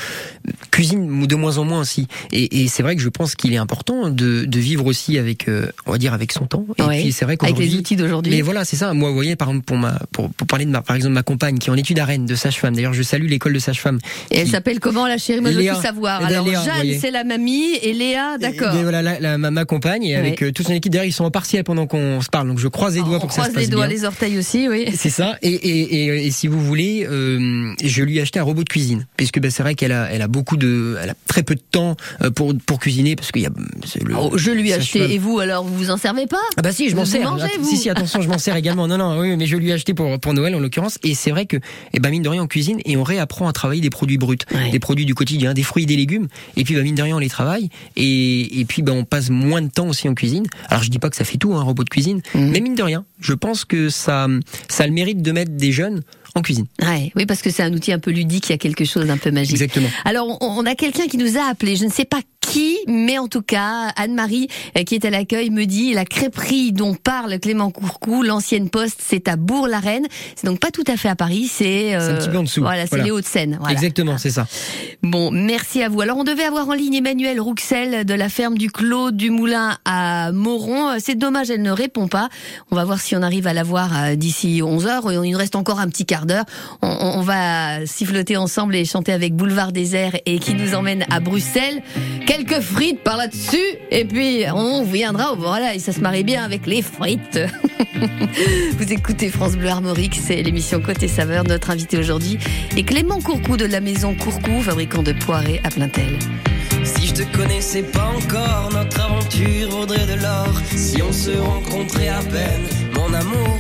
Cuisine de moins en moins aussi. Et, et c'est vrai que je pense qu'il est important de, de vivre aussi avec, euh, on va dire, avec son temps. Et Ouais, puis c'est vrai Avec les qu'aujourd'hui. outils d'aujourd'hui. Mais voilà, c'est ça. Moi, vous voyez, par exemple, pour ma, pour, pour parler de ma, par exemple, ma compagne qui est en études à Rennes de sage-femme. D'ailleurs, je salue l'école de sage-femme. Et elle s'appelle comment la chérie? Moi je veux tout savoir. Eh ben, Alors Léa, Jeanne c'est la mamie et Léa, d'accord. Voilà, la, la- ma, ma compagne et avec euh, toute son équipe derrière, ils sont en partiel pendant qu'on se parle. Donc je croise les doigts On pour que ça se passe les doigts, bien. les orteils aussi, oui. C'est ça. Et, et, et, et si vous voulez, euh, je lui ai acheté un robot de cuisine, puisque ben, c'est vrai qu'elle a, elle a beaucoup de, elle a très peu de temps euh, pour pour cuisiner, parce qu'il y a c'est le. Oh, je lui ai acheté. cheval. Et vous alors, vous vous en servez pas? Ah bah si, je m'en sers. mangez, Att- vous? Si si, attention, je m'en sers également. Non non, oui, mais je lui ai acheté pour pour Noël en l'occurrence. Et c'est vrai que, eh ben mine de rien, on cuisine et on réapprend à travailler des produits bruts, Ouais. des produits du quotidien, des fruits, et des légumes. Et puis bah, mine de rien, on les travaille. Et et puis ben on passe moins de temps aussi en cuisine. Alors je dis pas que ça fait tout, hein, un robot de cuisine, Mhm. mais mine de rien, je pense que ça ça le mérite de mettre des jeunes en cuisine. Ouais, oui, parce que c'est un outil un peu ludique, il y a quelque chose d'un peu magique. Exactement. Alors, on, a quelqu'un qui nous a appelé, je ne sais pas qui, mais en tout cas, Anne-Marie, euh, qui est à l'accueil, me dit la crêperie dont parle Clément Courcou, l'ancienne poste, c'est à Bourg-la-Reine. C'est donc pas tout à fait à Paris, c'est... C'est un petit peu en dessous. Voilà, c'est Voilà. les Hauts-de-Seine. Voilà. Exactement, c'est ça. Bon, merci à vous. Alors, on devait avoir en ligne Emmanuel Rouxel de la ferme du Clos du Moulin à Moron. Euh, C'est dommage, elle ne répond pas. On va voir si on arrive à la voir euh, d'ici 11 heures. Il nous reste encore un petit quart On, va siffloter ensemble et chanter avec Boulevard Désert et qui nous emmène à Bruxelles. Quelques frites par là-dessus. Et puis, on viendra. Voilà, et ça se marie bien avec les frites. Vous écoutez France Bleu Armorique, c'est l'émission Côté Saveur. Notre invité aujourd'hui est Clément Courcou de la maison Courcou, fabricant de poirées à Plaintel. Si je te connaissais pas encore, notre aventure vaudrait de l'or. Si on se rencontrait à peine, mon amour,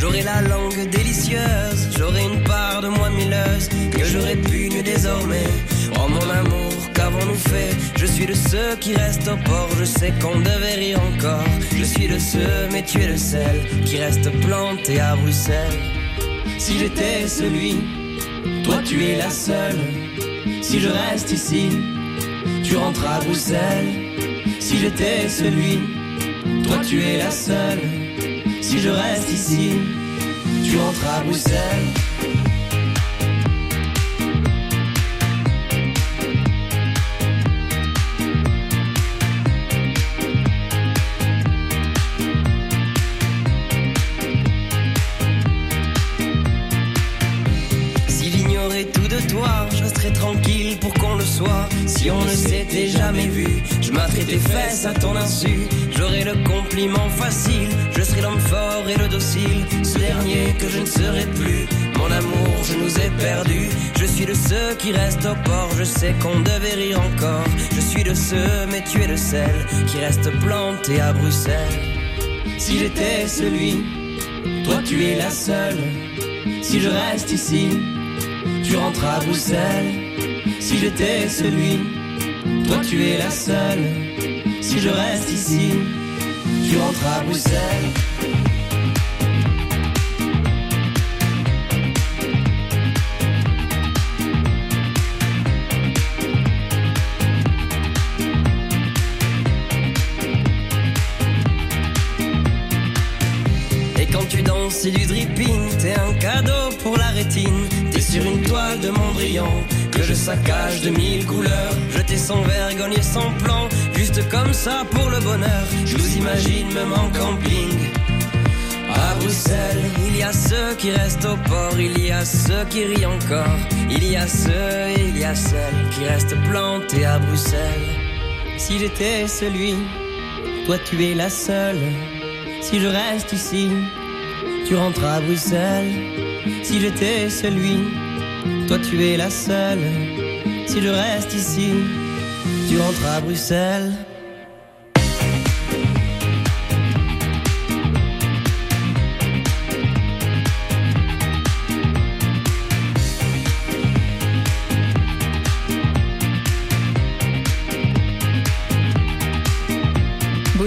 J'aurais la langue délicieuse, j'aurais une part de moi milleuse que j'aurais pu nu désormais. Oh mon amour, qu'avons-nous fait? Je suis de ceux qui restent au port, je sais qu'on devait rire encore. Je suis de ceux, mais tu es le seul qui reste planté à Bruxelles. Si j'étais celui, toi tu es la seule. Si je reste ici, tu rentres à Bruxelles. Si j'étais celui, toi tu es la seule. Si je reste ici, tu rentres à Bruxelles. Si j'ignorais tout de toi, je serais tranquille pour qu'on le soit. Si on ne s'était jamais vu, je m'attrais tes fesses à ton insu. J'aurais le compliment facile, je serais l'homme fort et le docile. Ce dernier que je ne serai plus. Mon amour, je nous ai perdus. Je suis de ceux qui restent au port, je sais qu'on devait rire encore. Je suis de ceux, mais tu es le seul qui reste planté à Bruxelles. Si j'étais celui, toi tu es la seule. Si je reste ici, tu rentres à Bruxelles. Si j'étais celui, toi tu es la seule si je reste ici, tu rentres à Bruxelles. Et quand tu danses, c'est du dripping, t'es un cadeau pour la rétine, t'es sur une toile de Mondrian que je saccage de mille couleurs, jeté sans vergogne et sans plan, juste comme ça pour le bonheur. Je vous imagine même en camping. À Bruxelles, il y a ceux qui restent au port, il y a ceux qui rient encore, il y a ceux, il y a celles qui restent plantés à Bruxelles. Si j'étais celui, toi tu es la seule. Si je reste ici, tu rentres à Bruxelles. Si j'étais celui, toi tu es la seule. Si je reste ici, tu rentres à Bruxelles.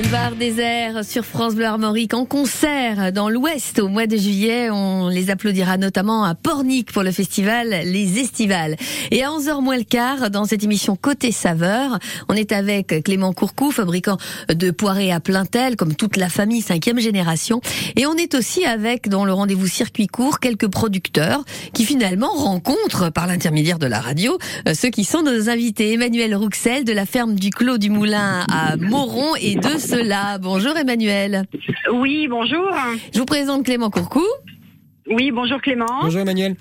Boulevard désert sur France Bleu Armorique en concert dans l'Ouest au mois de juillet. On les applaudira notamment à Pornic pour le festival Les Estivales. Et à 11h moins le quart, dans cette émission Côté Saveur, on est avec Clément Courcou, fabricant de poirées à Plaintel, comme toute la famille cinquième génération. Et on est aussi avec, dans le rendez-vous circuit court, quelques producteurs qui finalement rencontrent, par l'intermédiaire de la radio, euh, ceux qui sont nos invités. Emmanuel Rouxel de la ferme du Clos du Moulin à Moron et de cela. Bonjour Emmanuel. Oui, bonjour. Je vous présente Clément Courcou. Oui, bonjour Clément. Bonjour Emmanuel.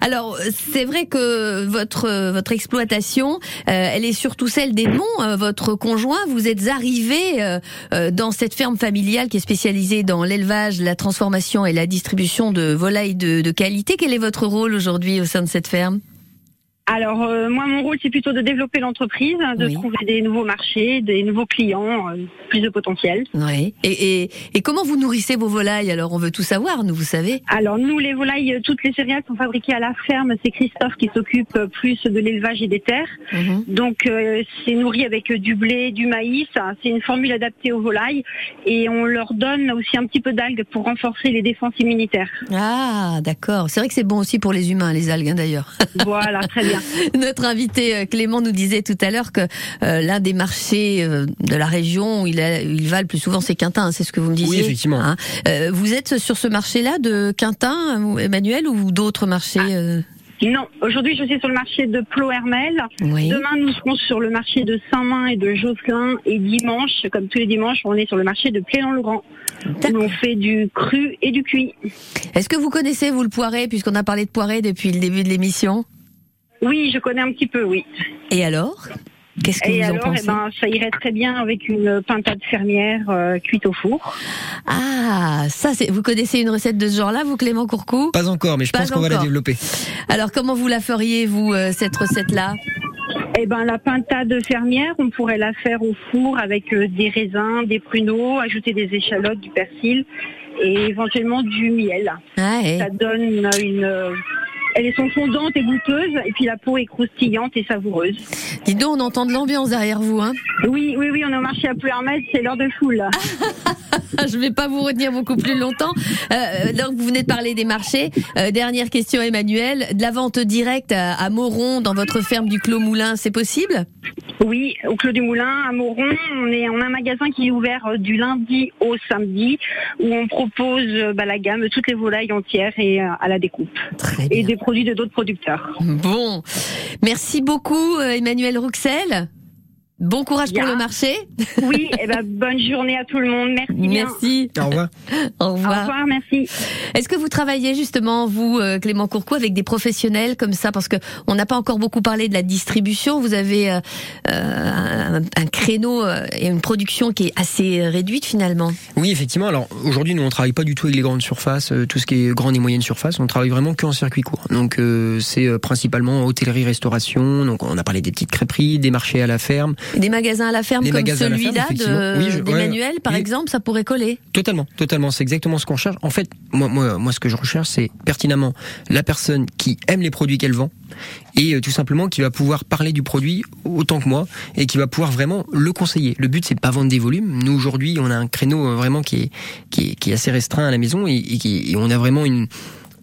Alors, c'est vrai que votre votre exploitation, euh, elle est surtout celle d'Edmond, euh, votre conjoint. Vous êtes arrivé euh, euh, dans cette ferme familiale qui est spécialisée dans l'élevage, la transformation et la distribution de volailles de, de qualité. Quel est votre rôle aujourd'hui au sein de cette ferme? Alors, euh, moi, mon rôle, c'est plutôt de développer l'entreprise, de Oui. trouver des nouveaux marchés, des nouveaux clients, euh, plus de potentiel. Oui. Et, et, et comment vous nourrissez vos volailles Alors, on veut tout savoir, nous, vous savez. Alors, nous, les volailles, euh, toutes les céréales sont fabriquées à la ferme. C'est Christophe qui s'occupe plus de l'élevage et des terres. Mhm. Donc, euh, c'est nourri avec du blé, du maïs. C'est une formule adaptée aux volailles. Et on leur donne aussi un petit peu d'algues pour renforcer les défenses immunitaires. Ah, d'accord. C'est vrai que c'est bon aussi pour les humains, les algues, hein, d'ailleurs. Voilà, très bien. Notre invité euh, Clément nous disait tout à l'heure que euh, l'un des marchés euh, de la région où il, a, il va le plus souvent, c'est Quintin. hein, c'est ce que vous me disiez. Oui, effectivement. Hein. Euh, vous êtes sur ce marché-là de Quintin, Emmanuel, ou d'autres marchés euh Non, aujourd'hui, je suis sur le marché de Plo-Hermel. Oui. Demain, nous serons sur le marché de Saint-Main et de Josselin. Et dimanche, comme tous les dimanches, on est sur le marché de Plélan-le-Grand. Où on fait du cru et du cuit. Est-ce que vous connaissez vous le poiré, puisqu'on a parlé de poiré depuis le début de l'émission? Oui, je connais un petit peu, oui. Et alors? Qu'est-ce que et vous en alors, eh pensez? ben, ça irait très bien avec une pintade fermière euh, cuite au four. Ah, ça, c'est. Vous connaissez une recette de ce genre-là, vous, Clément Courcou Pas encore, mais je Pas pense qu'on va la développer. Alors, comment vous la feriez, vous, euh, cette recette-là? Eh ben, la pintade fermière, on pourrait la faire au four avec euh, des raisins, des pruneaux, ajouter des échalotes, du persil et éventuellement du miel. Ah, eh. Ça donne une. Elles sont fondantes et goûteuses, et puis la peau est croustillante et savoureuse. Dis donc, on entend de l'ambiance derrière vous, hein Oui, oui, oui, on est au marché à Plouermel, c'est l'heure de foule. Je vais pas vous retenir beaucoup plus longtemps. Euh, donc vous venez de parler des marchés. Euh, dernière question, Emmanuel. De la vente directe à, à Moron dans votre ferme du Clos Moulin, c'est possible? Oui, au Clos du Moulin, à Moron, on, est, on a un magasin qui est ouvert euh, du lundi au samedi, où on propose bah, la gamme, toutes les volailles entières et à la découpe. Très Et des produits de d'autres producteurs. Bon, merci beaucoup, euh, Emmanuel Rouxel. Bon courage pour le marché. Oui, et ben bonne journée à tout le monde. Merci bien. Merci. Au revoir. Au Au revoir. revoir, merci. Est-ce que vous travaillez justement, vous, euh, Clément Courcou, avec des professionnels comme ça? Parce que on n'a pas encore beaucoup parlé de la distribution. Vous avez euh, euh, un, un créneau euh, et une production qui est assez réduite finalement. Oui, effectivement. Alors aujourd'hui, nous on travaille pas du tout avec les grandes surfaces, tout ce qui est grande et moyenne surface. On travaille vraiment qu'en circuit court. Donc euh, c'est euh, principalement hôtellerie, restauration. Donc on a parlé des petites crêperies, des marchés à la ferme. Des magasins à la ferme Des comme celui-là effectivement. de- Oui, je- ouais, d'Emmanuel, par oui. exemple, ça pourrait coller. Totalement, totalement. C'est exactement ce qu'on recherche. En fait, moi, moi, moi, ce que je recherche, c'est pertinemment la personne qui aime les produits qu'elle vend et euh, tout simplement qui va pouvoir parler du produit autant que moi et qui va pouvoir vraiment le conseiller. Le but, c'est de pas vendre des volumes. Nous aujourd'hui, on a un créneau euh, vraiment qui est qui est, qui est assez restreint à la maison et, et qui, et on a vraiment une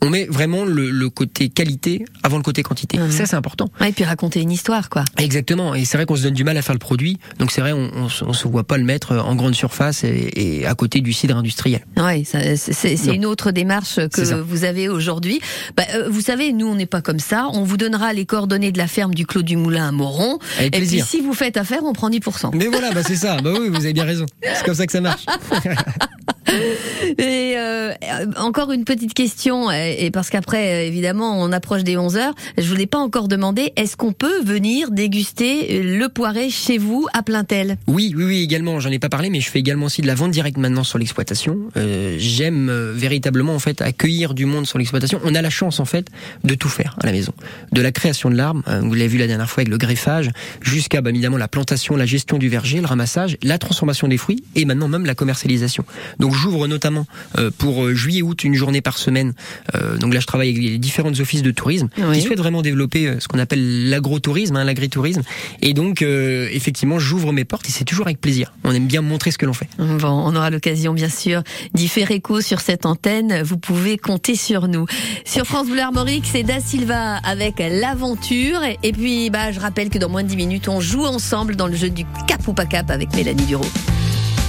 On met vraiment le, le côté qualité avant le côté quantité. Mhm. Ça, c'est important. Ouais, et puis raconter une histoire, quoi. Exactement. Et c'est vrai qu'on se donne du mal à faire le produit. Donc c'est vrai, on, on, se- on se voit pas le mettre en grande surface et, et à côté du cidre industriel. Ouais, c'est une autre démarche que vous avez aujourd'hui. Bah, euh, vous savez, nous, on n'est pas comme ça. On vous donnera les coordonnées de la ferme du Clos du Moulin à Moron. Avec et puis, plaisir. si vous faites affaire, on prend 10%. Mais voilà, bah c'est ça. Bah oui, vous avez bien raison. C'est comme ça que ça marche. Et euh, encore une petite question, et parce qu'après, euh, évidemment, on approche des 11 heures. Je vous l'ai pas encore demandé. Est-ce qu'on peut venir déguster euh, le poiré chez vous à Plaintel? Oui, oui, oui, également. J'en ai pas parlé, mais je fais également aussi de la vente directe maintenant sur l'exploitation. Euh, J'aime euh, véritablement en fait accueillir du monde sur l'exploitation. On a la chance en fait de tout faire à la maison, de la création de l'arbre. vous l'avez vu la dernière fois avec le greffage, jusqu'à bah, évidemment la plantation, la gestion du verger, le ramassage, la transformation des fruits et maintenant même la commercialisation. Donc j'ouvre notamment euh, pour euh, juillet-août une journée par semaine. Euh, donc là, je travaille avec les différentes offices de tourisme Oui. qui souhaitent vraiment développer ce qu'on appelle l'agrotourisme, hein, l'agritourisme. Et donc, euh, effectivement, j'ouvre mes portes et c'est toujours avec plaisir. On aime bien montrer ce que l'on fait. Bon, on aura l'occasion, bien sûr, d'y faire écho sur cette antenne. Vous pouvez compter sur nous. Sur France Bleu Armorique, c'est Da Silva avec l'aventure. Et puis, bah, je rappelle que dans moins de 10 minutes, on joue ensemble dans le jeu du cap ou pas cap avec Mélanie Duro.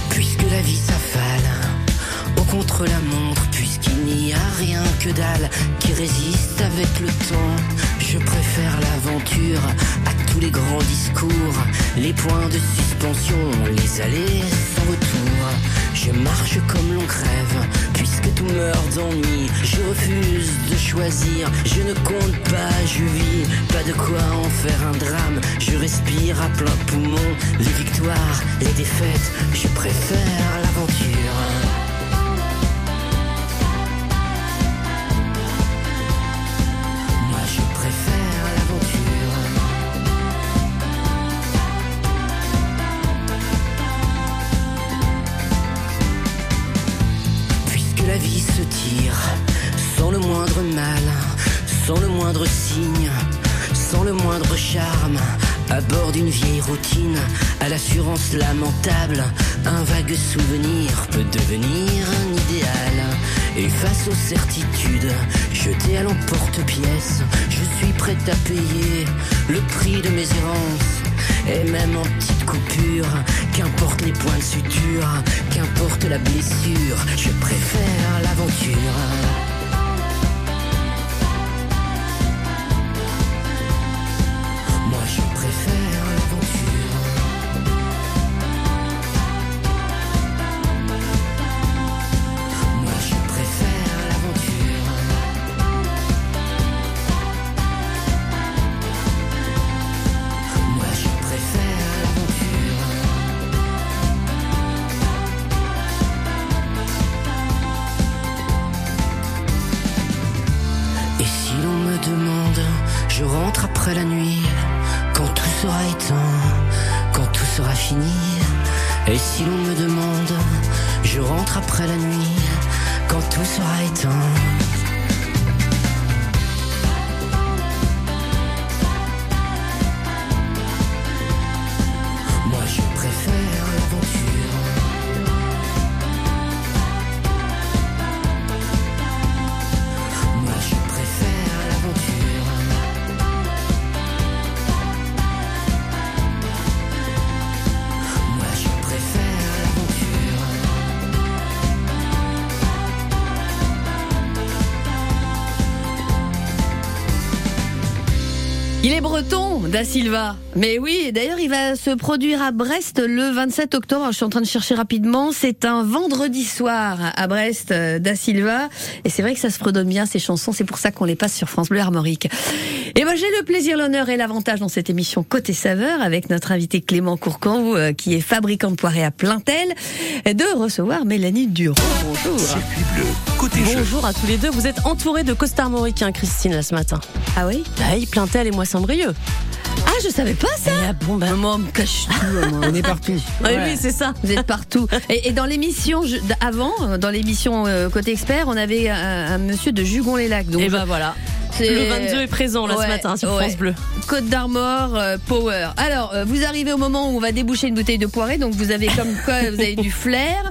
Puisque la vie s'affale au contre-la-montre, puisqu'il n'y a rien que dalle qui résiste avec le temps, je préfère l'aventure à tous les grands discours, les points de suspension, les allées sans retour. Je marche comme l'on crève, puisque tout meurt d'ennui. Je refuse de choisir, je ne compte pas, je vis. Pas de quoi en faire un drame, je respire à plein poumon. Les victoires, les défaites, je préfère l'aventure. Sans le moindre mal, sans le moindre signe, sans le moindre charme, à bord d'une vieille routine, à l'assurance lamentable, un vague souvenir peut devenir un idéal. Et face aux certitudes, jetées à l'emporte-pièce, je suis prêt à payer le prix de mes errances. Et même en petite coupure, qu'importe les points de suture, qu'importe la blessure, je préfère l'aventure. Il est breton, Da Silva. Mais oui, d'ailleurs, il va se produire à Brest le 27 octobre. Je suis en train de chercher rapidement. C'est un vendredi soir à Brest, euh, Da Silva. Et c'est vrai que ça se fredonne bien, ces chansons. C'est pour ça qu'on les passe sur France Bleu Armorique. Et moi, j'ai le plaisir, l'honneur et l'avantage dans cette émission Côté Saveur avec notre invité Clément Courcan, euh, qui est fabricant de poirées à Plaintel, de recevoir Mélanie Duro. Bonjour. Circuit bleu, côté jeu. Bonjour à tous les deux. Vous êtes entourés de costarmoricains, Christine, là, ce matin. Ah oui? Bah, il Plaintel et moi Saint-Brieuc. Ah, je savais pas ça. Ah bon, bah. Maman me cache tout. moi. On est partout. Oui, oui, c'est ça. Vous êtes partout. Et, et dans l'émission je- avant, euh, dans l'émission euh, côté expert, on avait un, un monsieur de Jugon-les-Lacs. Donc Et bah voilà. c'est- Le 22 est présent, là, Ouais, ce matin, sur ouais. France Bleu. Côte d'Armor, euh, Power. Alors, euh, vous arrivez au moment où on va déboucher une bouteille de poirée, donc vous avez comme quoi, vous avez du flair.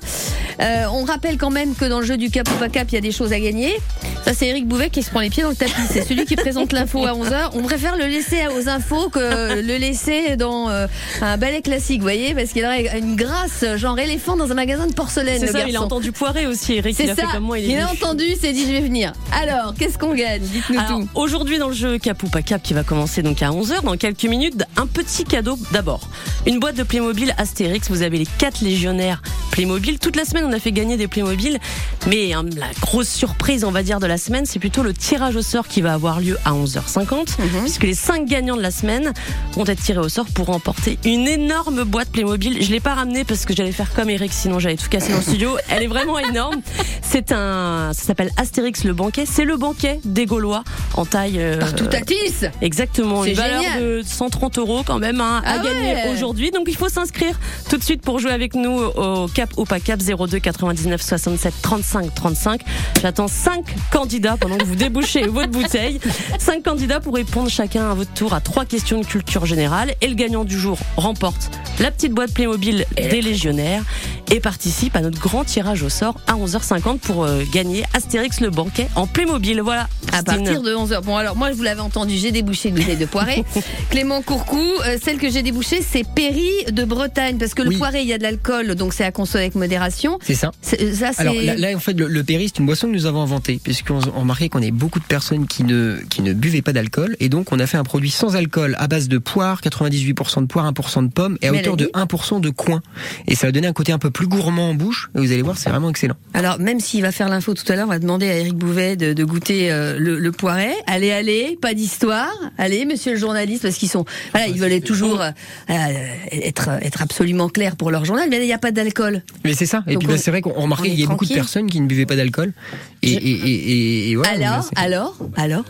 Euh, on rappelle quand même que dans le jeu du cap ou pas cap, il y a des choses à gagner. Ça, c'est Eric Bouvet qui se prend les pieds dans le tapis. C'est celui qui présente l'info à 11h. On préfère le laisser aux infos que le laisser dans euh, un ballet classique, vous voyez, parce qu'il aurait une grâce, genre éléphant dans un magasin de porcelaine. C'est ça, garçon. il a entendu poirer aussi, Eric. C'est Il a ça. fait comme moi, il est il a entendu, il s'est dit je vais venir. Alors, qu'est-ce qu'on gagne? Dites-nous tout. aujourd'hui dans le jeu Cap ou pas Cap qui va commencer donc à 11h dans quelques minutes, un petit cadeau d'abord. Une boîte de Playmobil Astérix, vous avez les quatre légionnaires Playmobil. Toute la semaine on a fait gagner des Playmobil, mais hein, la grosse surprise on va dire de la semaine, c'est plutôt le tirage au sort qui va avoir lieu à 11h50 Mhm. puisque les cinq gagnants de la semaine vont être tirés au sort pour remporter une énorme boîte Playmobil. Je l'ai pas ramenée parce que j'allais faire comme Eric sinon j'allais tout casser dans le studio. Elle est vraiment énorme. C'est un ça s'appelle Astérix le banquet, c'est le banquet des Gaulois en taille euh, Partout à Tis Exactement, C'est une valeur génial. de 130 euros quand même hein, à Ah gagner ouais. aujourd'hui. Donc il faut s'inscrire tout de suite pour jouer avec nous au Cap ou pas Cap 02 99 67 35 35. J'attends 5 candidats pendant que vous débouchez votre bouteille. 5 candidats pour répondre chacun à votre tour à trois questions de culture générale. Et le gagnant du jour remporte la petite boîte Playmobil des légionnaires et participe à notre grand tirage au sort à 11h50 pour euh, gagner Astérix le banquet en Playmobil. Voilà. À partir de 11h. Bon, alors moi, je vous l'avais entendu, j'ai débouché une bouteille de poirée. Clément Courcou, euh, celle que j'ai débouchée, c'est Péry de Bretagne. Parce que le Oui. poiré, il y a de l'alcool, donc c'est à consommer avec modération. C'est ça. C'est. Alors là, là, en fait, le, le Péri, c'est une boisson que nous avons inventée, puisqu'on on remarquait qu'on avait beaucoup de personnes qui ne, qui ne buvaient pas d'alcool, et donc on a fait un produit sans alcool à base de poire, 98% de poire, 1% de pomme, et à hauteur de Mélanie 1% de coin. Et ça va donner un côté un peu plus gourmand en bouche, et vous allez voir, c'est vraiment excellent. Alors, même s'il va faire l'info tout à l'heure, on va demander à Eric Bouvet de, de goûter euh, le, le poiret. Allez, allez, pas d'histoire. Allez, monsieur le journaliste, parce qu'ils sont, voilà, ils veulent toujours euh, euh, être, être absolument clairs pour leur journal, mais il n'y a pas d'alcool. Mais c'est ça. Et Donc puis bah, c'est vrai qu'on remarquait qu'il y a beaucoup de personnes qui ne buvaient pas d'alcool. Et, et, et, et, et voilà, alors, alors, alors?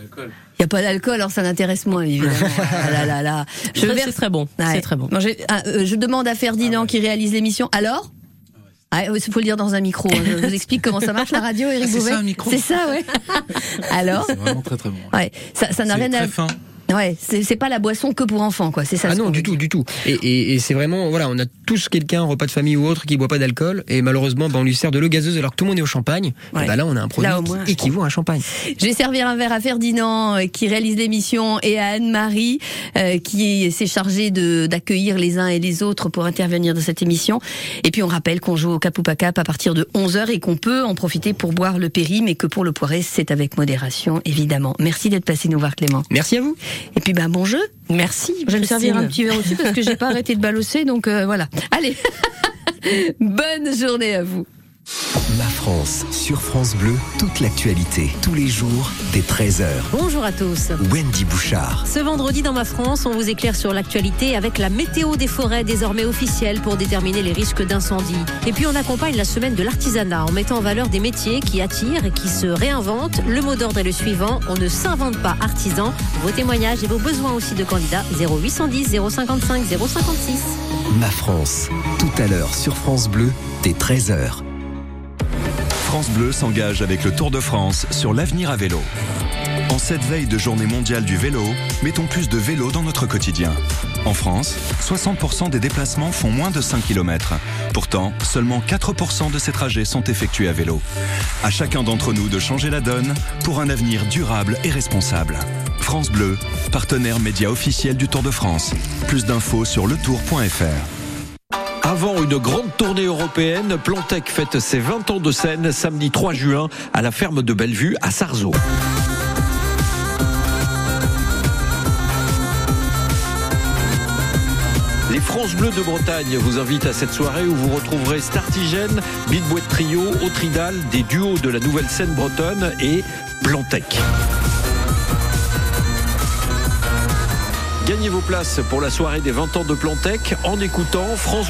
Il n'y a pas d'alcool, alors ça m'intéresse moins, évidemment. Ah là là là. Je C'est- verse- C'est très bon. Ouais. C'est très bon. Non, ah, euh, je demande à Ferdinand qui réalise l'émission. Alors ah, Il faut le dire dans un micro. hein. Je vous explique comment ça marche la radio, Eric Ah, c'est Bouvet. ça, un micro C'est ça, ouais. Alors C'est vraiment très très bon. Ouais, ça ça n'a rien à. fin. Ouais, c'est pas la boisson que pour enfants, quoi. C'est ça. Ah non, du tout, du tout. Et, et, et c'est vraiment, voilà, on a tous quelqu'un, repas de famille ou autre, qui boit pas d'alcool, et malheureusement, bah, on lui sert de l'eau gazeuse alors que tout le monde est au champagne. Ouais. Et bah là, on a un produit Là, moins. qui équivaut à un champagne. Je vais servir un verre à Ferdinand euh, qui réalise l'émission et à Anne-Marie euh, qui s'est chargée d'accueillir les uns et les autres pour intervenir dans cette émission. Et puis on rappelle qu'on joue au Cap ou pas Cap à partir de 11h et qu'on peut en profiter pour boire le péri, mais que pour le poiré, c'est avec modération, évidemment. Merci d'être passé nous voir Clément. Merci à vous. Et puis ben bon jeu. Merci. Je vais me servir un petit verre aussi parce que j'ai pas arrêté de balosser, donc euh, voilà. Allez, bonne journée à vous. Ma France, sur France Bleu, toute l'actualité, tous les jours, dès 13h. Bonjour à tous. Wendy Bouchard. Ce vendredi dans ma France, on vous éclaire sur l'actualité avec la météo des forêts désormais officielle pour déterminer les risques d'incendie. Et puis on accompagne la semaine de l'artisanat en mettant en valeur des métiers qui attirent et qui se réinventent. Le mot d'ordre est le suivant, on ne s'invente pas artisan. Vos témoignages et vos besoins aussi de candidats 0810 055 056. Ma France, tout à l'heure sur France Bleu, dès 13h. France Bleu s'engage avec le Tour de France sur l'avenir à vélo. En cette veille de journée mondiale du vélo, mettons plus de vélo dans notre quotidien. En France, 60% des déplacements font moins de 5 km. Pourtant, seulement 4% de ces trajets sont effectués à vélo. À chacun d'entre nous de changer la donne pour un avenir durable et responsable. France Bleu, partenaire média officiel du Tour de France. Plus d'infos sur letour.fr. Avant une grande tournée européenne, Plantec fête ses 20 ans de scène samedi 3 juin à la ferme de Bellevue à Sarzeau. Les France Bleues de Bretagne vous invitent à cette soirée où vous retrouverez Startigène, Beat Boîte Trio, Autridal, des duos de la nouvelle scène bretonne et Plantec. Gagnez vos places pour la soirée des 20 ans de Plantec en écoutant France